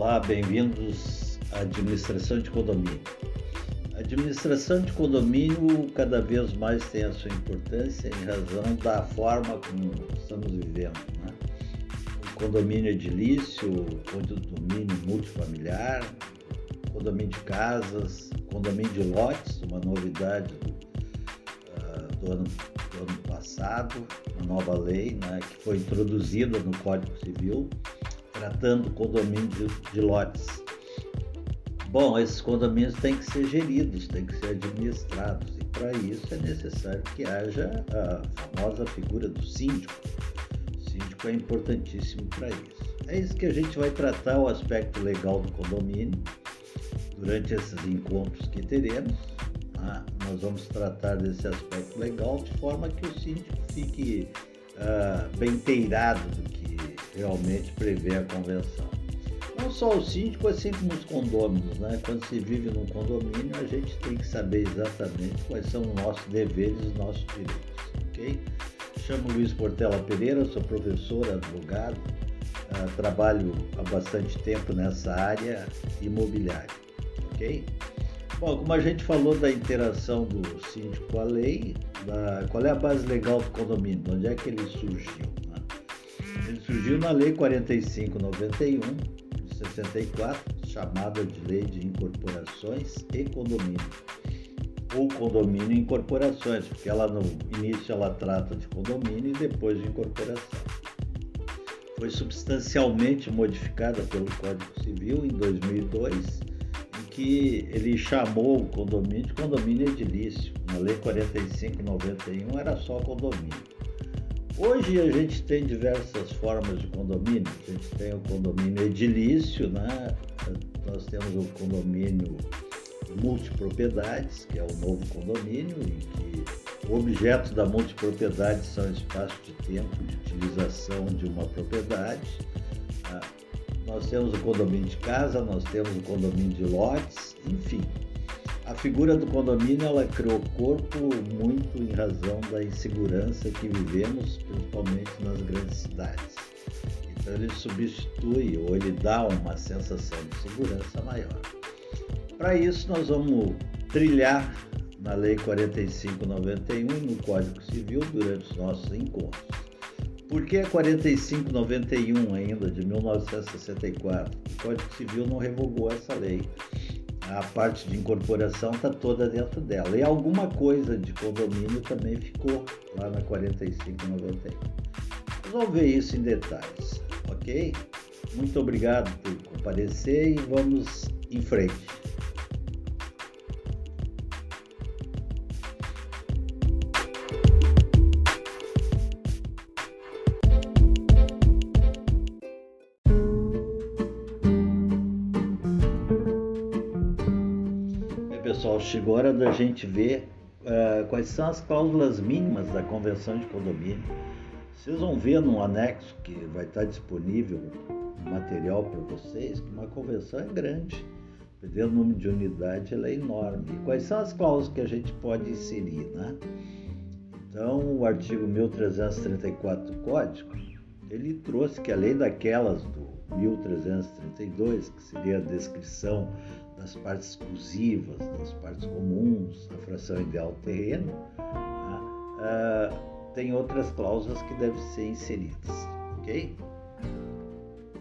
Olá, bem-vindos à administração de condomínio. A administração de condomínio cada vez mais tem a sua importância em razão da forma como estamos vivendo. Né? O condomínio edilício, condomínio multifamiliar, condomínio de casas, condomínio de lotes, uma novidade do, uh, do, ano, do ano, passado, uma nova lei né, que foi introduzida no Código Civil tratando condomínio de, de lotes. Bom, esses condomínios têm que ser geridos, têm que ser administrados, e para isso é necessário que haja a famosa figura do síndico. O síndico é importantíssimo para isso. É isso que a gente vai tratar o aspecto legal do condomínio durante esses encontros que teremos. Né? Nós vamos tratar desse aspecto legal de forma que o síndico fique uh, bem inteirado do que realmente prevê a convenção. Não só o síndico, assim como os condôminos, né? Quando se vive num condomínio, a gente tem que saber exatamente quais são os nossos deveres e os nossos direitos, ok? Chamo Luiz Portela Pereira, sou professor, advogado, uh, trabalho há bastante tempo nessa área imobiliária, ok? Bom, como a gente falou da interação do síndico com a lei, da, qual é a base legal do condomínio? De onde é que ele surgiu? Ele surgiu na Lei 4591 de 64, chamada de Lei de Incorporações e Condomínio, ou Condomínio e Incorporações, porque ela no início ela trata de condomínio e depois de incorporação. Foi substancialmente modificada pelo Código Civil em 2002, em que ele chamou o condomínio de condomínio edilício. Na Lei 4591 era só condomínio. Hoje a gente tem diversas formas de condomínio. A gente tem o condomínio edilício, né? Nós temos o condomínio multipropriedades, que é o novo condomínio, em que o objeto da multipropriedade são espaços de tempo de utilização de uma propriedade. Né? Nós temos o condomínio de casa, nós temos o condomínio de lotes, enfim a figura do condomínio ela criou corpo muito em razão da insegurança que vivemos, principalmente nas grandes cidades. Então ele substitui ou ele dá uma sensação de segurança maior. Para isso nós vamos trilhar na Lei 4591 e no Código Civil durante os nossos encontros. Por que a 4591 ainda de 1964? O Código Civil não revogou essa lei a parte de incorporação está toda dentro dela. E alguma coisa de condomínio também ficou lá na 4591. Vamos ver isso em detalhes, ok? Muito obrigado por comparecer e vamos em frente. Chegou a hora da gente ver uh, quais são as cláusulas mínimas da convenção de condomínio. Vocês vão ver no anexo que vai estar disponível material para vocês que uma convenção é grande. Dependendo do número de unidade, ela é enorme. E quais são as cláusulas que a gente pode inserir, né? Então, o artigo 1334 do Código, ele trouxe que além daquelas do 1332, que seria a descrição das partes exclusivas, das partes comuns, da fração ideal do terreno, uh, tem outras cláusulas que devem ser inseridas, ok?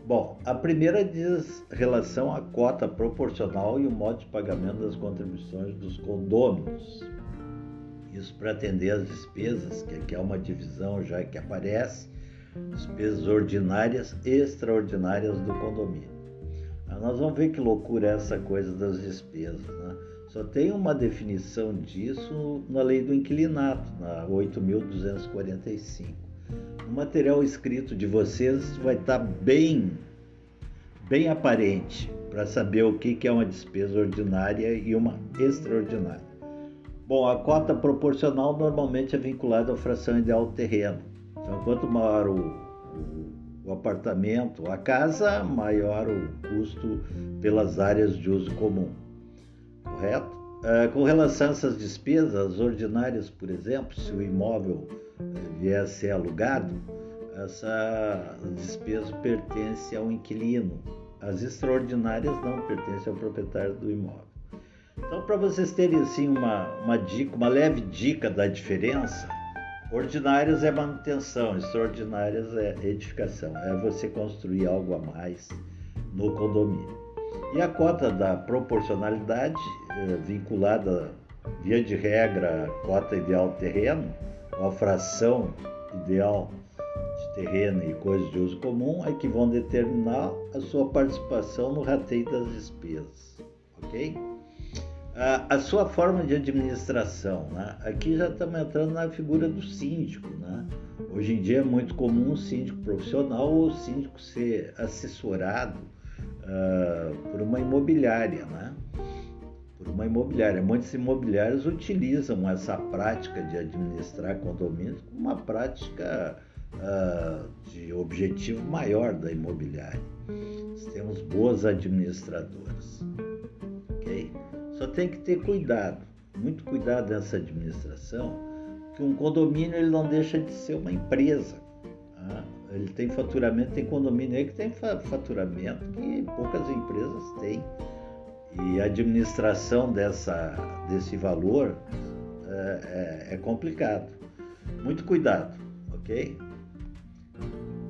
Bom, a primeira diz relação à cota proporcional e o modo de pagamento das contribuições dos condôminos. Isso para atender às despesas, que aqui é uma divisão já que aparece, despesas ordinárias e extraordinárias do condomínio. Nós vamos ver que loucura é essa coisa das despesas. Né? Só tem uma definição disso na lei do inquilinato, na 8.245. O material escrito de vocês vai estar bem, bem aparente para saber o que é uma despesa ordinária e uma extraordinária. Bom, a cota proporcional normalmente é vinculada à fração ideal do terreno. Então, quanto maior o, o apartamento, a casa, maior o custo pelas áreas de uso comum. Correto? Uh, com relação a essas despesas ordinárias, por exemplo, se o imóvel uh, vier a ser alugado, essa despesa pertence ao inquilino, As extraordinárias não pertencem ao proprietário do imóvel. Então, para vocês terem assim uma, uma dica, uma leve dica da diferença, ordinárias é manutenção, extraordinárias é edificação, é você construir algo a mais no condomínio. E a cota da proporcionalidade, é, vinculada via de regra à cota ideal de terreno, a fração ideal de terreno e coisas de uso comum, é que vão determinar a sua participação no rateio das despesas, ok? A, sua forma de administração, né? aqui já estamos entrando na figura do síndico, né? Hoje em dia é muito comum o síndico profissional ou o síndico ser assessorado uh, por uma imobiliária, né? Por uma imobiliária. Muitos imobiliários utilizam essa prática de administrar condomínios como uma prática uh, de objetivo maior da imobiliária. Nós temos boas administradoras? Só tem que ter cuidado, muito cuidado nessa administração, que um condomínio ele não deixa de ser uma empresa. Tá? Ele tem faturamento, tem condomínio aí que tem faturamento que poucas empresas têm. E a administração dessa, desse valor é, é, é complicado. Muito cuidado, ok?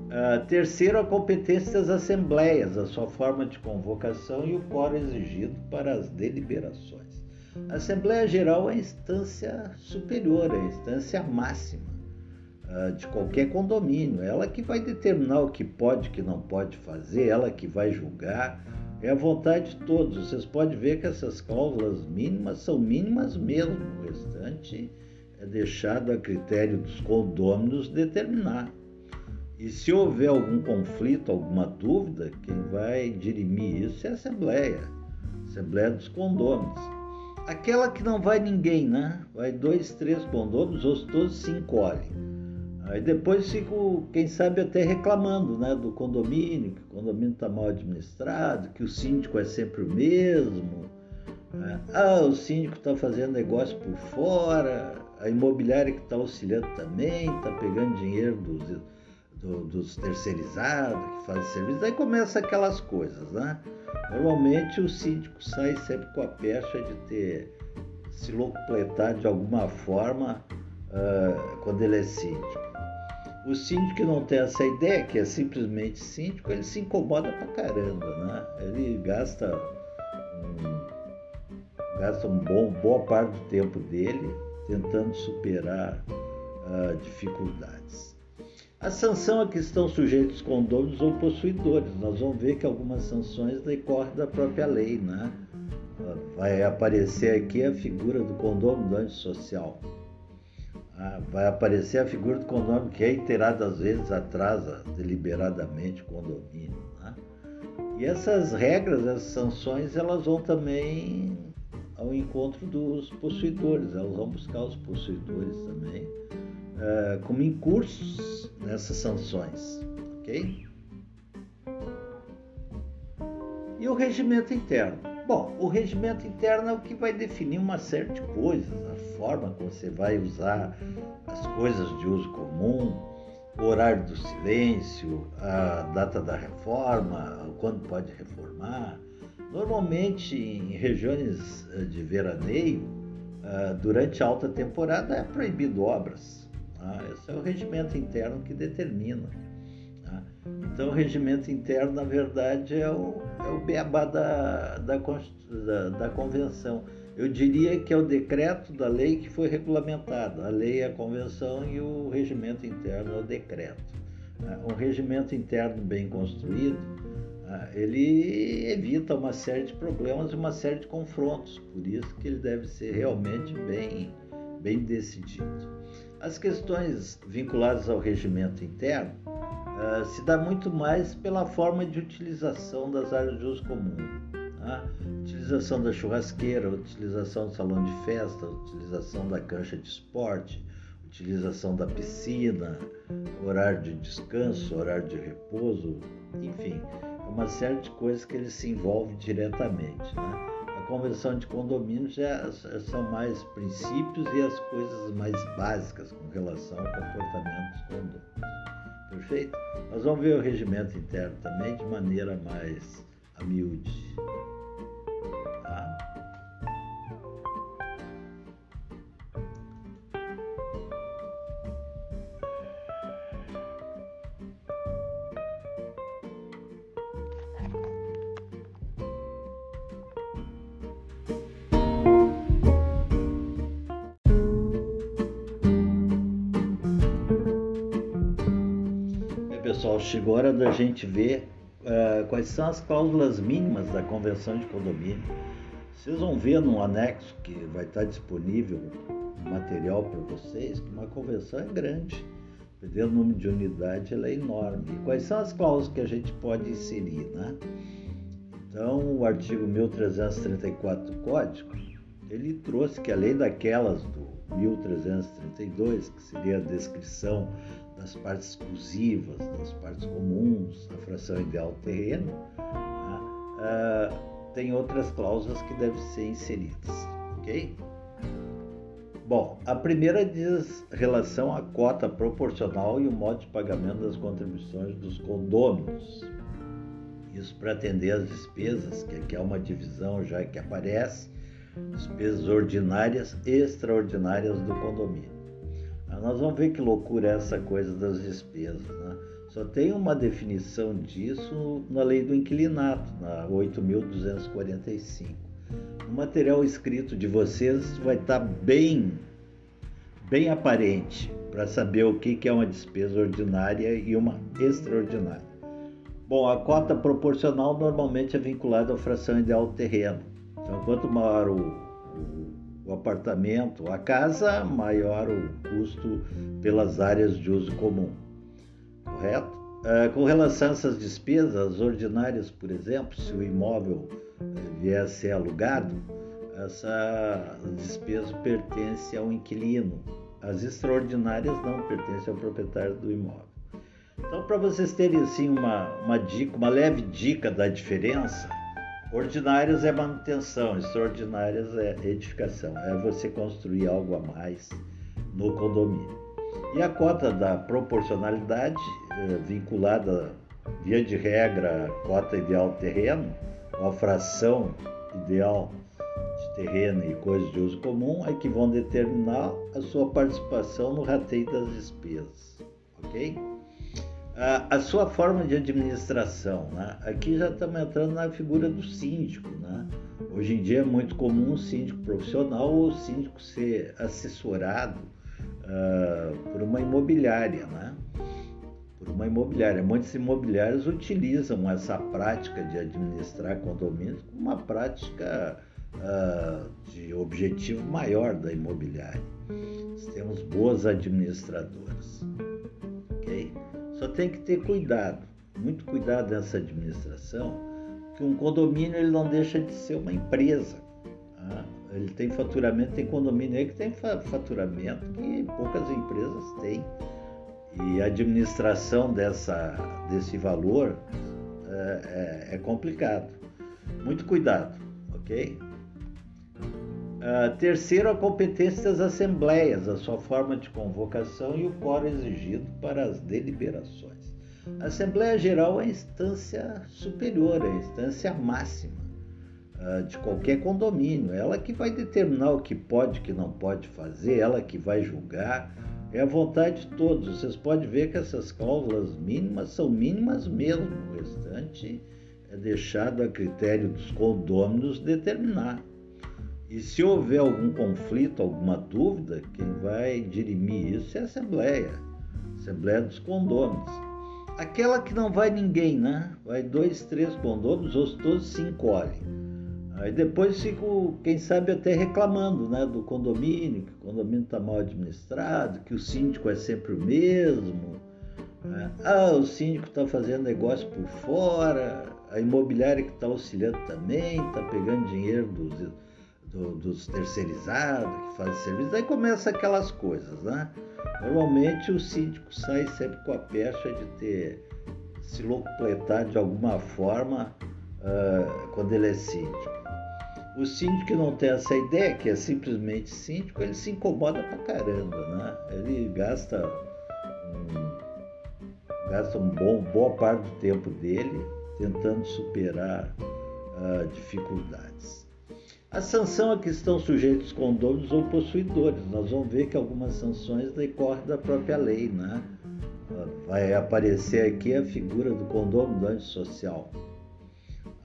Uh, terceiro, a competência das assembleias, a sua forma de convocação e o quórum exigido para as deliberações. A Assembleia Geral é a instância superior, é a instância máxima uh, de qualquer condomínio. Ela que vai determinar o que pode e que não pode fazer, ela que vai julgar. É a vontade de todos. Vocês podem ver que essas cláusulas mínimas são mínimas mesmo. O restante é deixado a critério dos condôminos determinar. E se houver algum conflito, alguma dúvida, quem vai dirimir isso é a Assembleia, Assembleia dos Condôminos. Aquela que não vai ninguém, né? Vai dois, três condôminos, ou todos se encolhem. Aí depois fico, quem sabe, até reclamando né, do condomínio, que o condomínio está mal administrado, que o síndico é sempre o mesmo. Né? Ah, o síndico está fazendo negócio por fora, a imobiliária que está auxiliando também, está pegando dinheiro dos do, dos terceirizados que fazem serviço, aí começa aquelas coisas, né? Normalmente o síndico sai sempre com a pecha de ter se locupletado de alguma forma uh, quando ele é síndico. O síndico que não tem essa ideia, que é simplesmente síndico, ele se incomoda pra caramba, né? Ele gasta um, gasta um bom, boa parte do tempo dele tentando superar uh, dificuldades. A sanção a que estão sujeitos condôminos ou possuidores. Nós vamos ver que algumas sanções decorrem da própria lei, né? Vai aparecer aqui a figura do condômino antissocial. Ah, vai aparecer a figura do condômino que reiteradas vezes atrasa deliberadamente o condomínio. Né? E essas regras, essas sanções, elas vão também ao encontro dos possuidores, elas vão buscar os possuidores também uh, como incursos nessas sanções, ok? E o regimento interno? Bom, o regimento interno é o que vai definir uma série de coisas, a forma como você vai usar as coisas de uso comum, o horário do silêncio, a data da reforma, quando pode reformar. Normalmente em regiões eh, de veraneio, ah, durante alta temporada é proibido obras. Tá? Esse é o regimento interno que determina. Tá? Então, o regimento interno, na verdade, é o, é o beabá da, da, da, da convenção. Eu diria que é o decreto da lei que foi regulamentado. A lei é a convenção e o regimento interno é o decreto. Tá? Um regimento interno bem construído, ele evita uma série de problemas e uma série de confrontos. Por isso que ele deve ser realmente bem, bem decidido. As questões vinculadas ao regimento interno uh, se dá muito mais pela forma de utilização das áreas de uso comum. Tá? Utilização da churrasqueira, utilização do salão de festa, utilização da cancha de esporte, utilização da piscina, horário de descanso, horário de repouso, enfim, uma série de coisas que ele se envolve diretamente. Né? Convenção de condomínio já são mais princípios e as coisas mais básicas com relação ao comportamento dos condomínios. Perfeito? Nós vamos ver o regimento interno também de maneira mais a miúde. Pessoal, chegou a hora da gente ver uh, quais são as cláusulas mínimas da convenção de condomínio. Vocês vão ver no anexo que vai estar disponível material para vocês que uma convenção é grande. Dependendo do número de unidade, ela é enorme. E quais são as cláusulas que a gente pode inserir, né? Então, o artigo 1334 do Código, ele trouxe que além daquelas do 1332, que seria a descrição das partes exclusivas, das partes comuns, a fração ideal do terreno, uh, tem outras cláusulas que devem ser inseridas, ok? Bom, a primeira diz relação à cota proporcional e o modo de pagamento das contribuições dos condôminos. Isso para atender às despesas, que aqui é uma divisão já que aparece, despesas ordinárias e extraordinárias do condomínio. Nós vamos ver que loucura é essa coisa das despesas. Né? Só tem uma definição disso na lei do inquilinato, na 8.245. O material escrito de vocês vai estar bem, bem aparente para saber o que é uma despesa ordinária e uma extraordinária. Bom, a cota proporcional normalmente é vinculada à fração ideal do terreno. Então, quanto maior o, o o apartamento, a casa, maior o custo pelas áreas de uso comum. Correto? Uh, com relação a essas despesas ordinárias, por exemplo, se o imóvel uh, vier a ser alugado, essa despesa pertence ao inquilino. As extraordinárias não pertencem ao proprietário do imóvel. Então, para vocês terem assim uma, uma dica, uma leve dica da diferença, Ordinárias é manutenção, extraordinárias é edificação. É você construir algo a mais no condomínio. E a cota da proporcionalidade, é, vinculada, via de regra, à cota ideal de terreno, a fração ideal de terreno e coisas de uso comum, é que vão determinar a sua participação no rateio das despesas. Ok? A, sua forma de administração. Né? Aqui já estamos entrando na figura do síndico. Né? Hoje em dia é muito comum o síndico profissional ou o síndico ser assessorado uh, por uma imobiliária. Né? Por uma imobiliária. Muitos imobiliários utilizam essa prática de administrar condomínios como uma prática uh, de objetivo maior da imobiliária. Nós temos boas administradoras. Só tem que ter cuidado, muito cuidado nessa administração, que um condomínio ele não deixa de ser uma empresa. Tá? Ele tem faturamento, tem condomínio aí que tem faturamento que poucas empresas têm. E a administração dessa, desse valor é, é, é complicado. Muito cuidado, ok? Uh, terceiro, a competência das assembleias, a sua forma de convocação e o quórum exigido para as deliberações. A Assembleia Geral é a instância superior, é a instância máxima uh, de qualquer condomínio. Ela que vai determinar o que pode e que não pode fazer, ela que vai julgar. É a vontade de todos. Vocês podem ver que essas cláusulas mínimas são mínimas mesmo. O restante é deixado a critério dos condôminos determinar. E se houver algum conflito, alguma dúvida, quem vai dirimir isso é a Assembleia, Assembleia dos Condôminos. Aquela que não vai ninguém, né? Vai dois, três condôminos, ou todos se encolhem. Aí depois fico, quem sabe, até reclamando né, do condomínio, que o condomínio está mal administrado, que o síndico é sempre o mesmo. Né? Ah, o síndico está fazendo negócio por fora, a imobiliária que está auxiliando também, está pegando dinheiro dos do, dos terceirizados que fazem serviço, aí começa aquelas coisas, né? Normalmente o síndico sai sempre com a pecha de ter se locupletar de alguma forma uh, quando ele é síndico. O síndico que não tem essa ideia, que é simplesmente síndico, ele se incomoda pra caramba, né? Ele gasta um, gasta um bom, boa parte do tempo dele tentando superar uh, dificuldades. A sanção a que estão sujeitos condôminos ou possuidores. Nós vamos ver que algumas sanções decorrem da própria lei, né? Vai aparecer aqui a figura do condômino antissocial.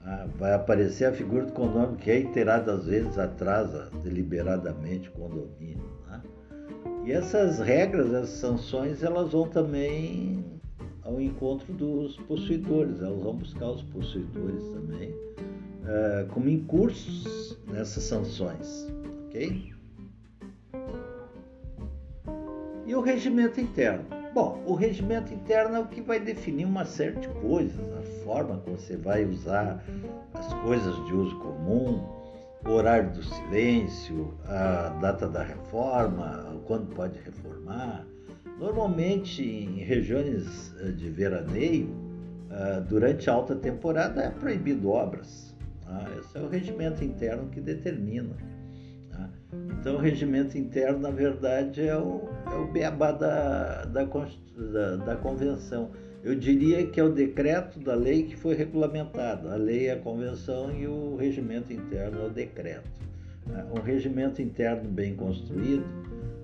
Ah, vai aparecer a figura do condômino que reiteradas vezes atrasa deliberadamente o condomínio. Né? E essas regras, essas sanções, elas vão também ao encontro dos possuidores, elas vão buscar os possuidores também uh, como incursos nessas sanções, ok? E o regimento interno? Bom, o regimento interno é o que vai definir uma série de coisas, a forma como você vai usar as coisas de uso comum, o horário do silêncio, a data da reforma, quando pode reformar. Normalmente em regiões eh, de veraneio, eh, durante a alta temporada é proibido obras. Tá? Esse é o regimento interno que determina. Tá? Então, o regimento interno, na verdade, é o, é o beabá da, da, da, da convenção. Eu diria que é o decreto da lei que foi regulamentado. A lei é a convenção e o regimento interno é o decreto. Tá? Um regimento interno bem construído,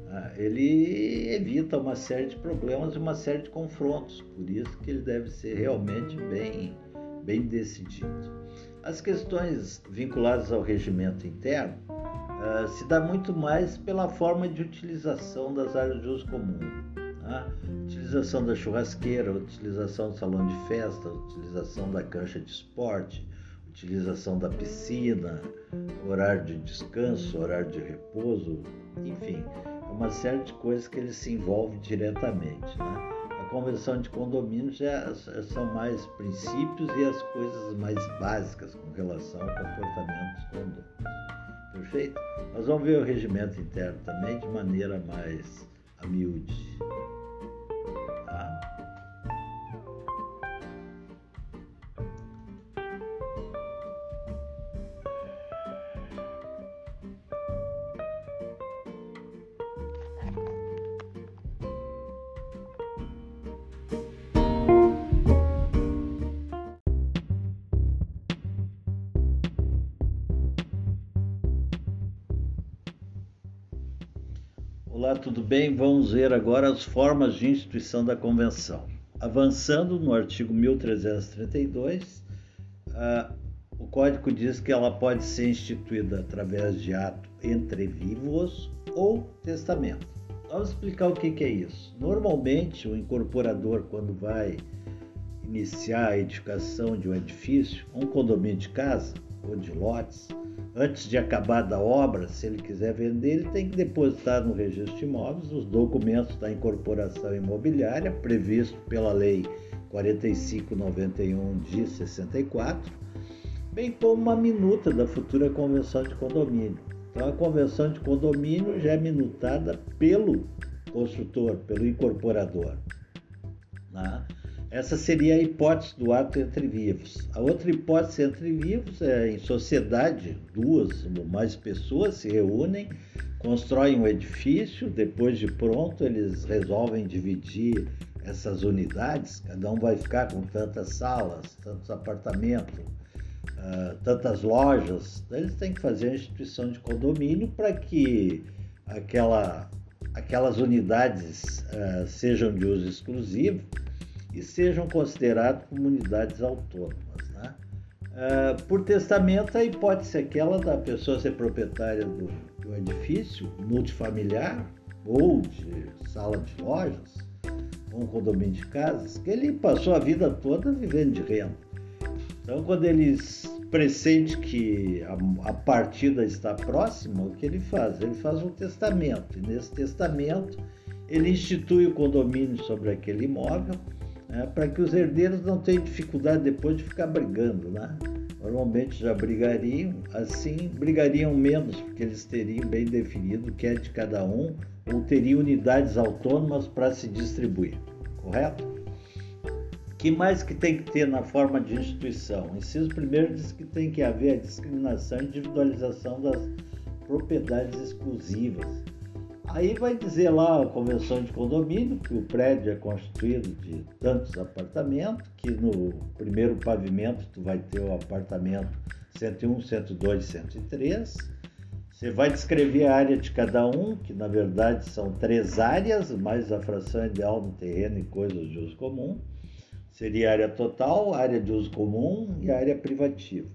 tá? ele evita uma série de problemas e uma série de confrontos. Por isso que ele deve ser realmente bem, bem decidido. As questões vinculadas ao regimento interno uh, se dá muito mais pela forma de utilização das áreas de uso comum. Tá? Utilização da churrasqueira, utilização do salão de festa, utilização da cancha de esporte, utilização da piscina, horário de descanso, horário de repouso, enfim, uma série de coisas que ele se envolve diretamente. Né? Convenção de condomínio já são mais princípios e as coisas mais básicas com relação ao comportamento dos condomínios. Perfeito? Nós vamos ver o regimento interno também de maneira mais a miúde. Olá, tudo bem? Vamos ver agora as formas de instituição da convenção. Avançando no artigo 1332, uh, o Código diz que ela pode ser instituída através de ato entre vivos ou testamento. Vamos explicar o que, que é isso. Normalmente, o incorporador, quando vai iniciar a edificação de um edifício, um condomínio de casa ou de lotes, antes de acabar da obra, se ele quiser vender, ele tem que depositar no registro de imóveis os documentos da incorporação imobiliária previsto pela Lei 4591 de 64, bem como uma minuta da futura convenção de condomínio. Então, a convenção de condomínio já é minutada pelo construtor, pelo incorporador. Né? Essa seria a hipótese do ato entre vivos. A outra hipótese entre vivos é em sociedade, duas ou mais pessoas se reúnem, constroem um edifício, depois de pronto eles resolvem dividir essas unidades, cada um vai ficar com tantas salas, tantos apartamentos, uh, tantas lojas. Eles têm que fazer a instituição de condomínio para que aquela, aquelas unidades uh, sejam de uso exclusivo e sejam considerados comunidades autônomas. Né? Uh, por testamento, a hipótese é aquela da pessoa ser proprietária do, do edifício multifamiliar ou de sala de lojas, ou um condomínio de casas, que ele passou a vida toda vivendo de renda. Então, quando eles pressente que a, a partida está próxima, o que ele faz? Ele faz um testamento, e nesse testamento ele institui o condomínio sobre aquele imóvel né, para que os herdeiros não tenham dificuldade depois de ficar brigando. Né? Normalmente já brigariam, assim brigariam menos, porque eles teriam bem definido o que é de cada um, ou teriam unidades autônomas para se distribuir, correto? que mais que tem que ter na forma de instituição? O inciso primeiro diz que tem que haver a discriminação e individualização das propriedades exclusivas. Aí vai dizer lá a convenção de condomínio que o prédio é constituído de tantos apartamentos, que no primeiro pavimento tu vai ter o apartamento 101, 102, 103. Você vai descrever a área de cada um, que na verdade são três áreas, mais a fração ideal no terreno e coisas de uso comum. Seria a área total, área de uso comum e a área privativa.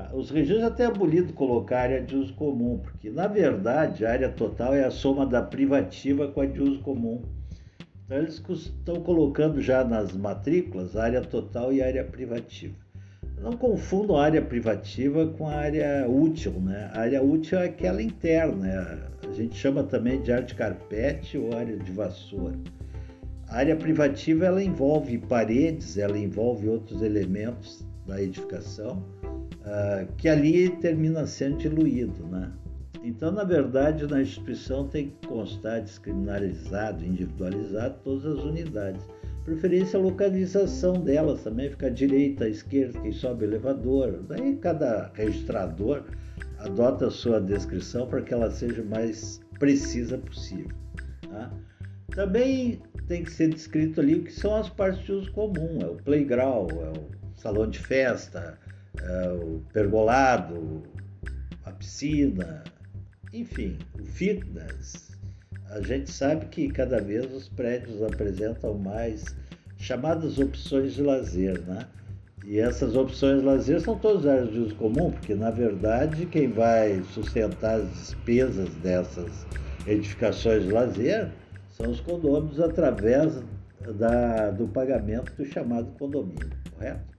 Ah, os registros até abolido colocar área de uso comum, porque na verdade a área total é a soma da privativa com a de uso comum. Então eles estão colocando já nas matrículas área total e área privativa. Não confundam a área privativa com a área útil, né? A área útil é aquela interna, é, a gente chama também de área de carpete ou área de vassoura. A área privativa ela envolve paredes, ela envolve outros elementos da edificação uh, que ali termina sendo diluído, né? Então, na verdade, na instituição tem que constar descriminalizado, individualizado todas as unidades. Preferência a localização delas também, fica à direita, à esquerda, quem sobe elevador. Daí cada registrador adota a sua descrição para que ela seja mais precisa possível. Tá? Também tem que ser descrito ali o que são as partes de uso comum, é o playground, é o salão de festa, o pergolado, a piscina, enfim, o fitness. A gente sabe que cada vez os prédios apresentam mais chamadas opções de lazer, né? E essas opções de lazer são todas áreas de uso comum, porque na verdade quem vai sustentar as despesas dessas edificações de lazer são os condôminos através da, do pagamento do chamado condomínio, correto?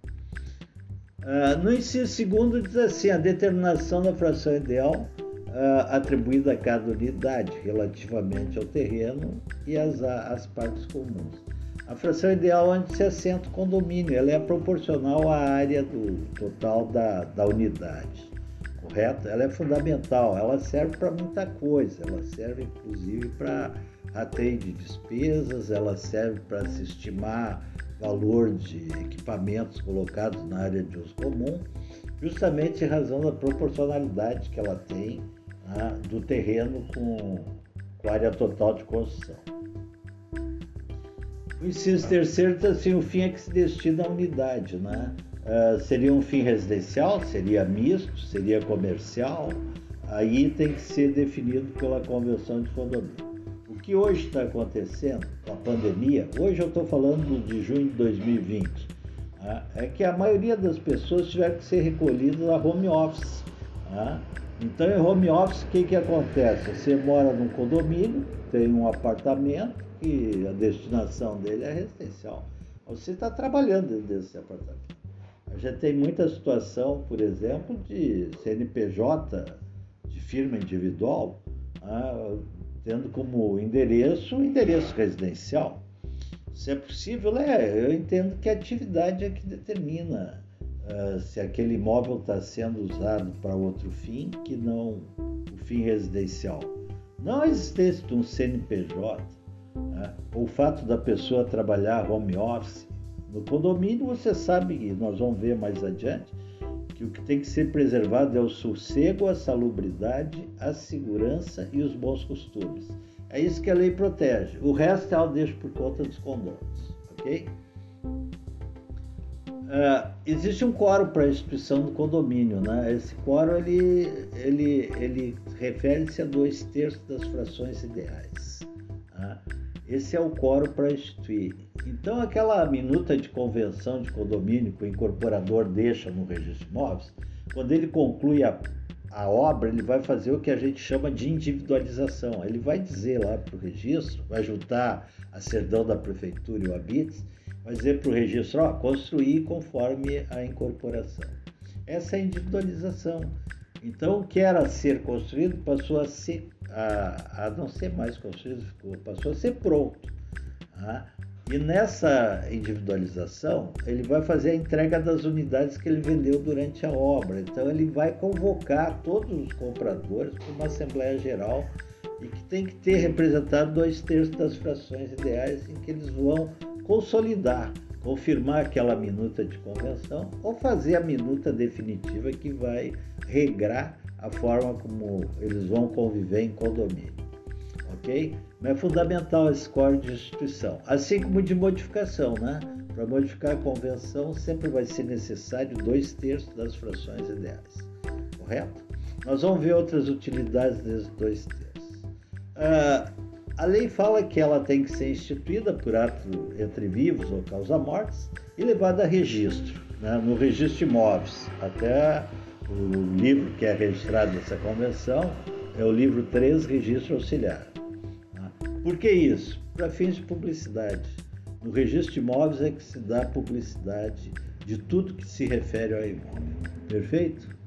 Uh, no inciso segundo diz assim, a determinação da fração ideal uh, atribuída a cada unidade relativamente ao terreno e às, às partes comuns. A fração ideal onde se assenta o condomínio, ela é proporcional à área do total da, da unidade, correto? Ela é fundamental, ela serve para muita coisa, ela serve inclusive para atende despesas, ela serve para se estimar valor de equipamentos colocados na área de uso comum, justamente em razão da proporcionalidade que ela tem né, do terreno com, com a área total de construção. O inciso terceiro está assim, o fim é que se destina à unidade, né? Uh, seria um fim residencial, seria misto, seria comercial, aí tem que ser definido pela convenção de condomínio que hoje está acontecendo a pandemia, hoje eu estou falando de junho de 2020, tá? é que a maioria das pessoas tiveram que ser recolhidas a home office. Tá? Então, em home office, o que, que acontece? Você mora num condomínio, tem um apartamento e a destinação dele é residencial. Você está trabalhando desse apartamento. A gente tem muita situação, por exemplo, de CNPJ, de firma individual, ah, tendo como endereço o endereço residencial. Se é possível, é, eu entendo que a atividade é que determina uh, se aquele imóvel está sendo usado para outro fim que não o fim residencial. Não a existência de um CNPJ, né? o fato da pessoa trabalhar home office. No condomínio, você sabe, e nós vamos ver mais adiante, que o que tem que ser preservado é o sossego, a salubridade, a segurança e os bons costumes. É isso que a lei protege. O resto ela deixa por conta dos condôminos, ok? Uh, existe um quórum para a instituição do condomínio, né? Esse quórum ele, ele, ele refere-se a dois terços das frações ideais. Tá? Esse é o quórum para instituir. Então, aquela minuta de convenção de condomínio que o incorporador deixa no registro de imóveis, quando ele conclui a, a obra, ele vai fazer o que a gente chama de individualização. Ele vai dizer lá para o registro, vai juntar a cerdão da prefeitura e o habite, vai dizer para o registro, ó, construir conforme a incorporação. Essa é a individualização. Então, o que era ser construído passou a ser a, a não ser mais construído, passou a ser pronto. Tá? E nessa individualização, ele vai fazer a entrega das unidades que ele vendeu durante a obra. Então, ele vai convocar todos os compradores para uma Assembleia Geral e que tem que ter representado dois terços das frações ideais em que eles vão consolidar, confirmar aquela minuta de convenção ou fazer a minuta definitiva que vai regrar a forma como eles vão conviver em condomínio. ok? Mas é fundamental esse código de instituição, assim como de modificação, né? Para modificar a convenção sempre vai ser necessário dois terços das frações ideais, correto? Nós vamos ver outras utilidades desses dois terços. Ah, a lei fala que ela tem que ser instituída por ato entre vivos ou causa mortes e levada a registro, né? no registro de imóveis. Até o livro que é registrado nessa convenção é o livro 3, Registro Auxiliar. Né? Por que isso? Para fins de publicidade. No registro de imóveis é que se dá publicidade de tudo que se refere ao imóvel. Perfeito?